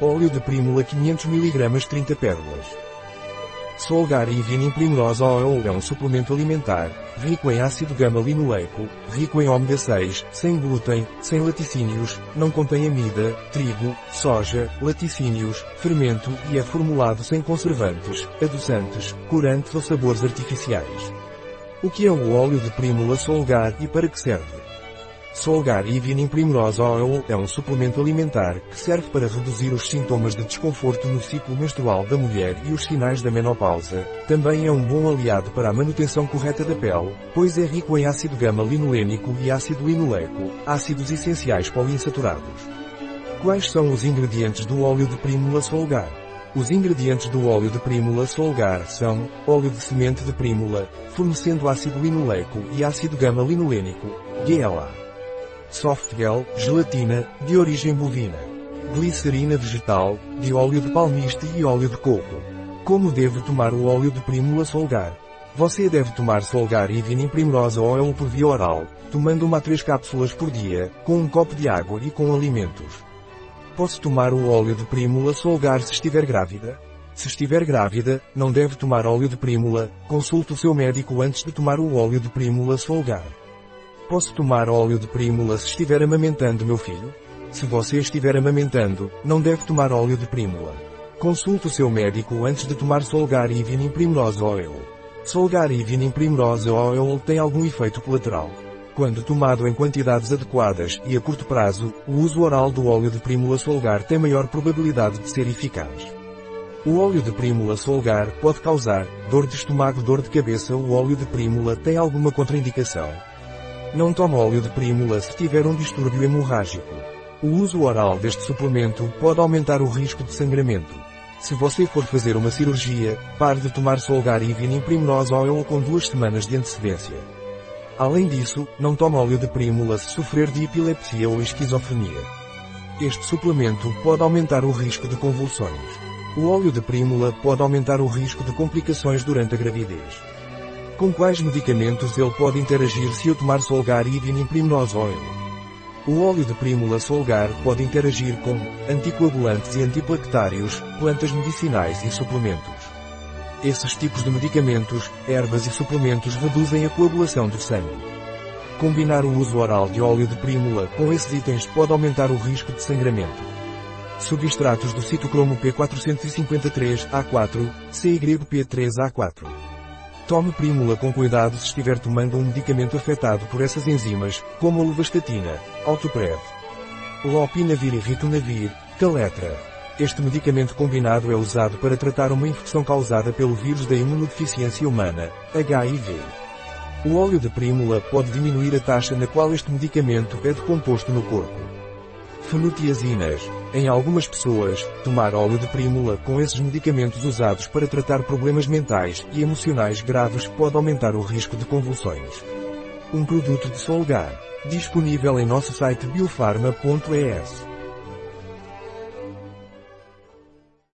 Óleo de prímula 500 mg 30 pérolas. Solgar e Vinin Primrose Oil é um suplemento alimentar, rico em ácido gama-linoleico, rico em ômega 6, sem glúten, sem laticínios, não contém amida, trigo, soja, laticínios, fermento e é formulado sem conservantes, adoçantes, corantes ou sabores artificiais. O que é o óleo de prímula Solgar e para que serve? Solgar Evening Primrose Oil é um suplemento alimentar que serve para reduzir os sintomas de desconforto no ciclo menstrual da mulher e os sinais da menopausa. Também é um bom aliado para a manutenção correta da pele, pois é rico em ácido gama-linolênico e ácido linoleico, ácidos essenciais poliinsaturados. Quais são os ingredientes do óleo de Primula Solgar? Os ingredientes do óleo de Primula Solgar são óleo de semente de Primula, fornecendo ácido linoleico e ácido gama-linolênico, GLA. Softgel, gelatina, de origem bovina. Glicerina vegetal, de óleo de palmiste e óleo de coco. Como deve tomar o óleo de Primula Solgar? Você deve tomar Solgar e Vinin Primrosa Oil por via oral, tomando uma a três cápsulas por dia, com um copo de água e com alimentos. Posso tomar o óleo de Primula Solgar se estiver grávida? Se estiver grávida, não deve tomar óleo de Primula, consulte o seu médico antes de tomar o óleo de Primula Solgar. Posso tomar óleo de prímula se estiver amamentando meu filho? Se você estiver amamentando, não deve tomar óleo de prímula. Consulte o seu médico antes de tomar Solgar Evening Primrose Oil. Solgar Evening Primrose Oil tem algum efeito colateral. Quando tomado em quantidades adequadas e a curto prazo, o uso oral do óleo de prímula Solgar tem maior probabilidade de ser eficaz. O óleo de prímula Solgar pode causar dor de estômago, dor de cabeça. O óleo de prímula tem alguma contraindicação? Não tome óleo de prímula se tiver um distúrbio hemorrágico. O uso oral deste suplemento pode aumentar o risco de sangramento. Se você for fazer uma cirurgia, pare de tomar Solgar e Vinin Primrose Oil com duas semanas de antecedência. Além disso, não tome óleo de prímula se sofrer de epilepsia ou esquizofrenia. Este suplemento pode aumentar o risco de convulsões. O óleo de prímula pode aumentar o risco de complicações durante a gravidez. Com quais medicamentos ele pode interagir se eu tomar Solgar e Vinin Primrose Oil? O óleo de Primula Solgar pode interagir com anticoagulantes e antiplaquetários, plantas medicinais e suplementos. Esses tipos de medicamentos, ervas e suplementos reduzem a coagulação do sangue. Combinar o uso oral de óleo de Primula com esses itens pode aumentar o risco de sangramento. Substratos do citocromo P453A4, CYP3A4. Tome Primula com cuidado se estiver tomando um medicamento afetado por essas enzimas, como a luvastatina, Autoprev, Lopinavir e Ritonavir, Caletra. Este medicamento combinado é usado para tratar uma infecção causada pelo vírus da imunodeficiência humana, HIV. O óleo de Primula pode diminuir a taxa na qual este medicamento é decomposto no corpo. Fenotiazinas. Em algumas pessoas, tomar óleo de prímula com esses medicamentos usados para tratar problemas mentais e emocionais graves pode aumentar o risco de convulsões. Um produto de Solgar. Disponível em nosso site biofarma.es.